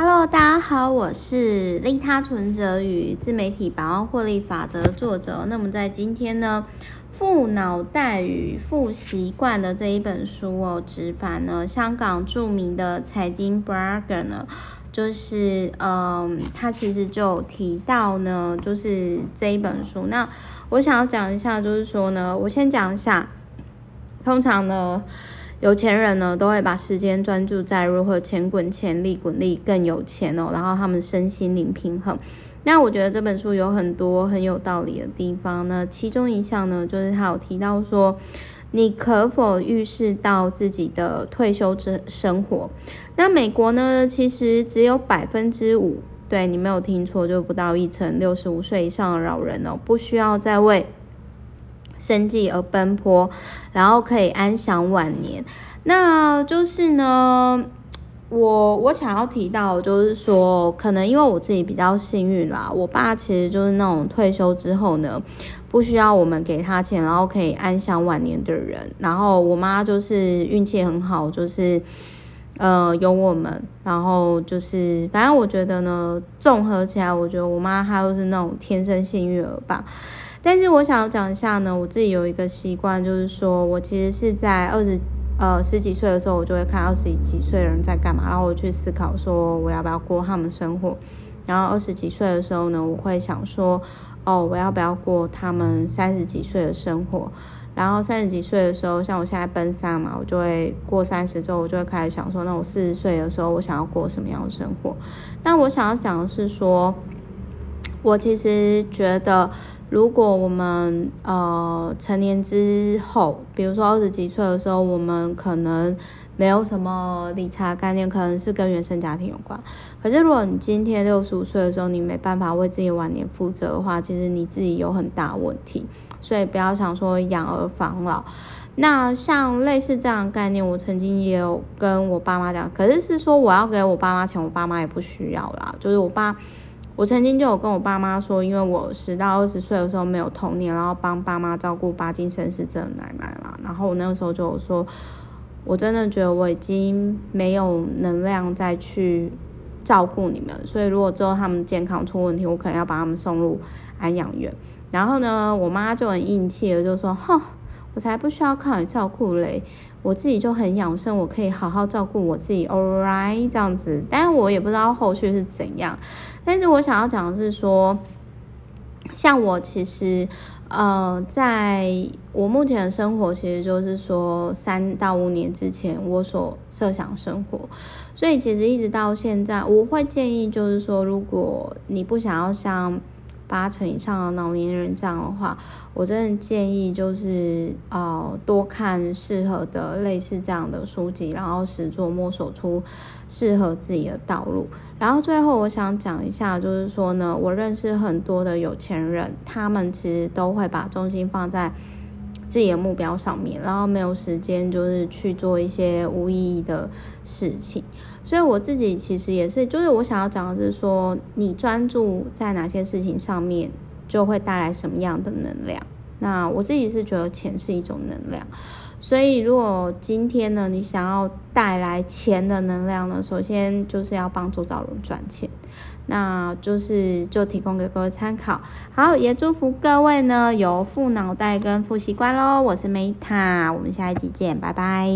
Hello，大家好，我是利他存折与自媒体百万获利法则的作者。那么在今天呢，富脑袋与富习惯的这一本书哦，直版呢，香港著名的财经 blogger 呢，就是嗯，他其实就提到呢，就是这一本书。那我想要讲一下，就是说呢，我先讲一下，通常呢。有钱人呢，都会把时间专注在如何钱滚钱、利滚利更有钱哦，然后他们身心灵平衡。那我觉得这本书有很多很有道理的地方呢。其中一项呢，就是他有提到说，你可否预示到自己的退休之生活？那美国呢，其实只有百分之五，对，你没有听错，就不到一成，六十五岁以上的老人哦，不需要再为生计而奔波，然后可以安享晚年。那就是呢，我我想要提到，就是说，可能因为我自己比较幸运啦，我爸其实就是那种退休之后呢，不需要我们给他钱，然后可以安享晚年的人。然后我妈就是运气很好，就是呃有我们，然后就是反正我觉得呢，综合起来，我觉得我妈她都是那种天生幸运儿吧。但是我想要讲一下呢，我自己有一个习惯，就是说我其实是在二十呃十几岁的时候，我就会看二十几岁的人在干嘛，然后我去思考说我要不要过他们生活。然后二十几岁的时候呢，我会想说，哦，我要不要过他们三十几岁的生活？然后三十几岁的时候，像我现在奔三嘛，我就会过三十之后，我就会开始想说，那我四十岁的时候，我想要过什么样的生活？那我想要讲的是说，我其实觉得。如果我们呃成年之后，比如说二十几岁的时候，我们可能没有什么理财概念，可能是跟原生家庭有关。可是如果你今天六十五岁的时候，你没办法为自己晚年负责的话，其实你自己有很大问题。所以不要想说养儿防老。那像类似这样的概念，我曾经也有跟我爸妈讲，可是是说我要给我爸妈钱，我爸妈也不需要啦，就是我爸。我曾经就有跟我爸妈说，因为我十到二十岁的时候没有童年，然后帮爸妈照顾巴金森氏症奶奶嘛，然后我那个时候就有说，我真的觉得我已经没有能量再去照顾你们，所以如果之后他们健康出问题，我可能要把他们送入安养院。然后呢，我妈就很硬气的就说，哼。我才不需要靠你照顾嘞，我自己就很养生，我可以好好照顾我自己，all right 这样子。但是我也不知道后续是怎样。但是我想要讲的是说，像我其实，呃，在我目前的生活，其实就是说三到五年之前我所设想生活，所以其实一直到现在，我会建议就是说，如果你不想要像。八成以上的老年人这样的话，我真的建议就是呃多看适合的类似这样的书籍，然后实作摸索出适合自己的道路。然后最后我想讲一下，就是说呢，我认识很多的有钱人，他们其实都会把重心放在自己的目标上面，然后没有时间就是去做一些无意义的事情。所以我自己其实也是，就是我想要讲的是说，你专注在哪些事情上面，就会带来什么样的能量。那我自己是觉得钱是一种能量，所以如果今天呢，你想要带来钱的能量呢，首先就是要帮周遭人赚钱。那就是就提供给各位参考，好，也祝福各位呢有富脑袋跟富习惯喽。我是梅塔我们下一集见，拜拜。